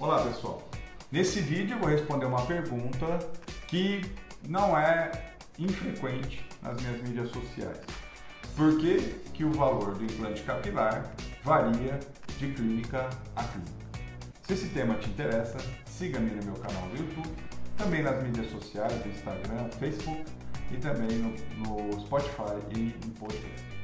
Olá pessoal, nesse vídeo eu vou responder uma pergunta que não é infrequente nas minhas mídias sociais. Por que, que o valor do implante capilar varia de clínica a clínica? Se esse tema te interessa, siga-me no meu canal do YouTube, também nas mídias sociais, Instagram, Facebook e também no, no Spotify e no podcast.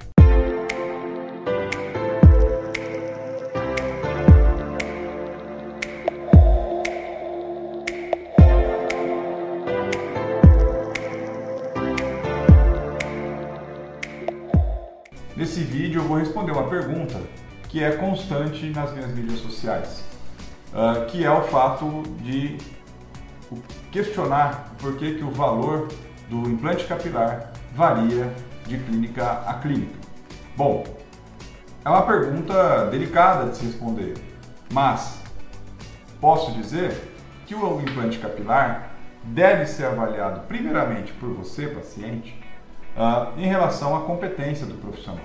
Nesse vídeo eu vou responder uma pergunta que é constante nas minhas mídias sociais, uh, que é o fato de questionar por que, que o valor do implante capilar varia de clínica a clínica. Bom, é uma pergunta delicada de se responder, mas posso dizer que o implante capilar deve ser avaliado primeiramente por você, paciente, uh, em relação à competência do profissional.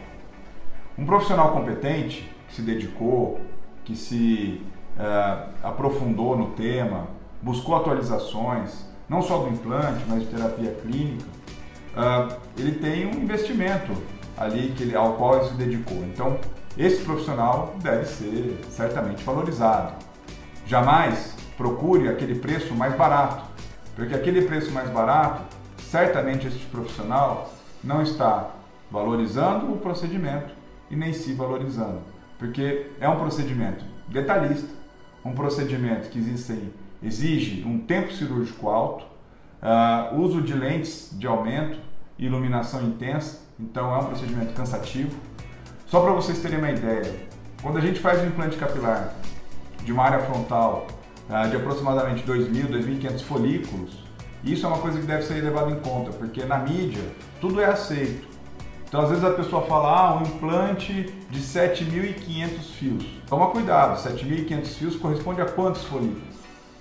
Um profissional competente, que se dedicou, que se uh, aprofundou no tema, buscou atualizações, não só do implante, mas de terapia clínica, uh, ele tem um investimento ali que ele, ao qual ele se dedicou. Então, esse profissional deve ser certamente valorizado. Jamais procure aquele preço mais barato, porque aquele preço mais barato, certamente esse profissional não está valorizando o procedimento e nem se valorizando, porque é um procedimento detalhista, um procedimento que existe, exige um tempo cirúrgico alto, uh, uso de lentes de aumento, iluminação intensa, então é um procedimento cansativo. Só para vocês terem uma ideia, quando a gente faz um implante capilar de uma área frontal uh, de aproximadamente 2.000, 2.500 folículos, isso é uma coisa que deve ser levado em conta, porque na mídia tudo é aceito. Então, às vezes a pessoa fala, ah, um implante de 7.500 fios. Toma cuidado, 7.500 fios corresponde a quantos folículos?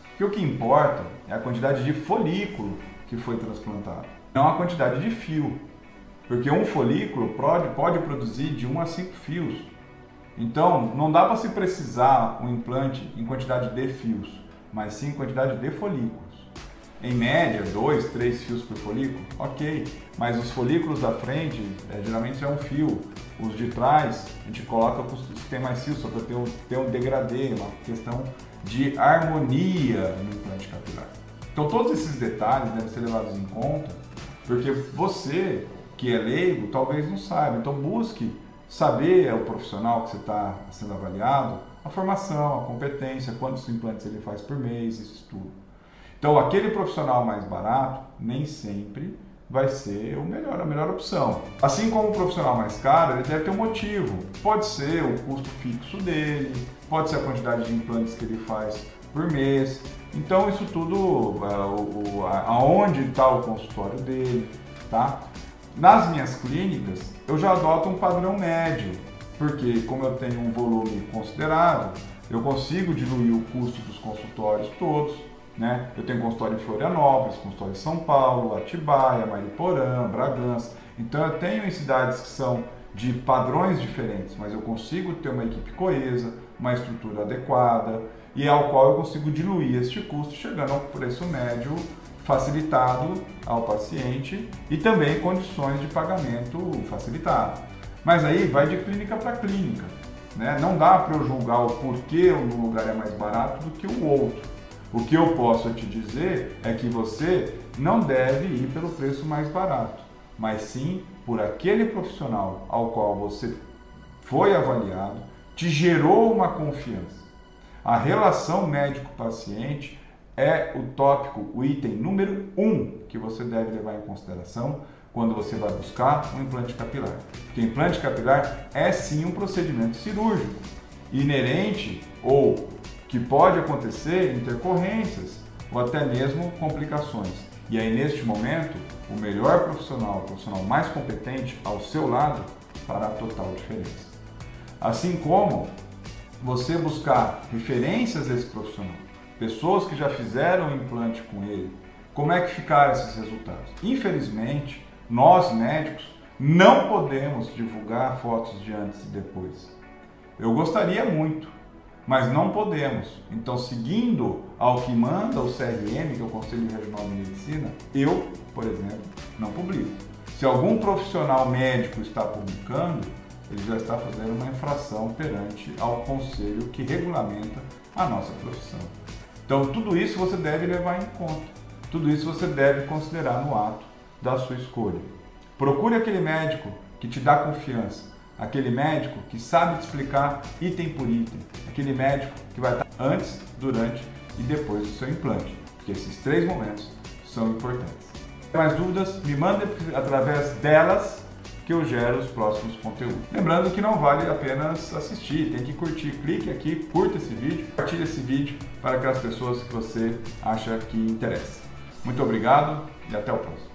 Porque o que importa é a quantidade de folículo que foi transplantado, não a quantidade de fio. Porque um folículo pode, pode produzir de 1 a 5 fios. Então, não dá para se precisar um implante em quantidade de fios, mas sim em quantidade de folículos em média, dois, três fios por folículo, ok. Mas os folículos da frente, é, geralmente é um fio. Os de trás, a gente coloca que tem mais fios, só para ter um, ter um degradê, uma questão de harmonia no implante capilar. Então todos esses detalhes devem ser levados em conta, porque você que é leigo talvez não saiba. Então busque saber é o profissional que você está sendo avaliado, a formação, a competência, quantos implantes ele faz por mês, isso tudo. Então, aquele profissional mais barato nem sempre vai ser o melhor, a melhor opção. Assim como o profissional mais caro, ele deve ter um motivo. Pode ser o custo fixo dele, pode ser a quantidade de implantes que ele faz por mês. Então, isso tudo, é, aonde está o consultório dele, tá? Nas minhas clínicas, eu já adoto um padrão médio, porque como eu tenho um volume considerável, eu consigo diluir o custo dos consultórios todos né? Eu tenho consultório em Florianópolis, consultório em São Paulo, Atibaia, Mariporã, Bragança. Então eu tenho em cidades que são de padrões diferentes, mas eu consigo ter uma equipe coesa, uma estrutura adequada e ao qual eu consigo diluir este custo, chegando ao preço médio facilitado ao paciente e também condições de pagamento facilitado. Mas aí vai de clínica para clínica. Né? Não dá para eu julgar o porquê um lugar é mais barato do que o outro. O que eu posso te dizer é que você não deve ir pelo preço mais barato, mas sim por aquele profissional ao qual você foi avaliado, te gerou uma confiança. A relação médico-paciente é o tópico, o item número um que você deve levar em consideração quando você vai buscar um implante capilar. Porque implante capilar é sim um procedimento cirúrgico inerente ou que pode acontecer intercorrências ou até mesmo complicações. E aí, neste momento, o melhor profissional, o profissional mais competente ao seu lado, fará total diferença. Assim como você buscar referências desse profissional, pessoas que já fizeram implante com ele, como é que ficaram esses resultados? Infelizmente, nós médicos não podemos divulgar fotos de antes e depois. Eu gostaria muito, mas não podemos. Então, seguindo ao que manda o CRM, que é o Conselho Regional de Medicina, eu, por exemplo, não publico. Se algum profissional médico está publicando, ele já está fazendo uma infração perante ao conselho que regulamenta a nossa profissão. Então, tudo isso você deve levar em conta. Tudo isso você deve considerar no ato da sua escolha. Procure aquele médico que te dá confiança, aquele médico que sabe te explicar item por item, aquele médico que vai estar antes, durante e depois do seu implante, porque esses três momentos são importantes. Mais dúvidas? Me mande através delas que eu gero os próximos conteúdos. Lembrando que não vale apenas assistir, tem que curtir. Clique aqui, curta esse vídeo, compartilhe esse vídeo para aquelas pessoas que você acha que interessa. Muito obrigado e até o próximo.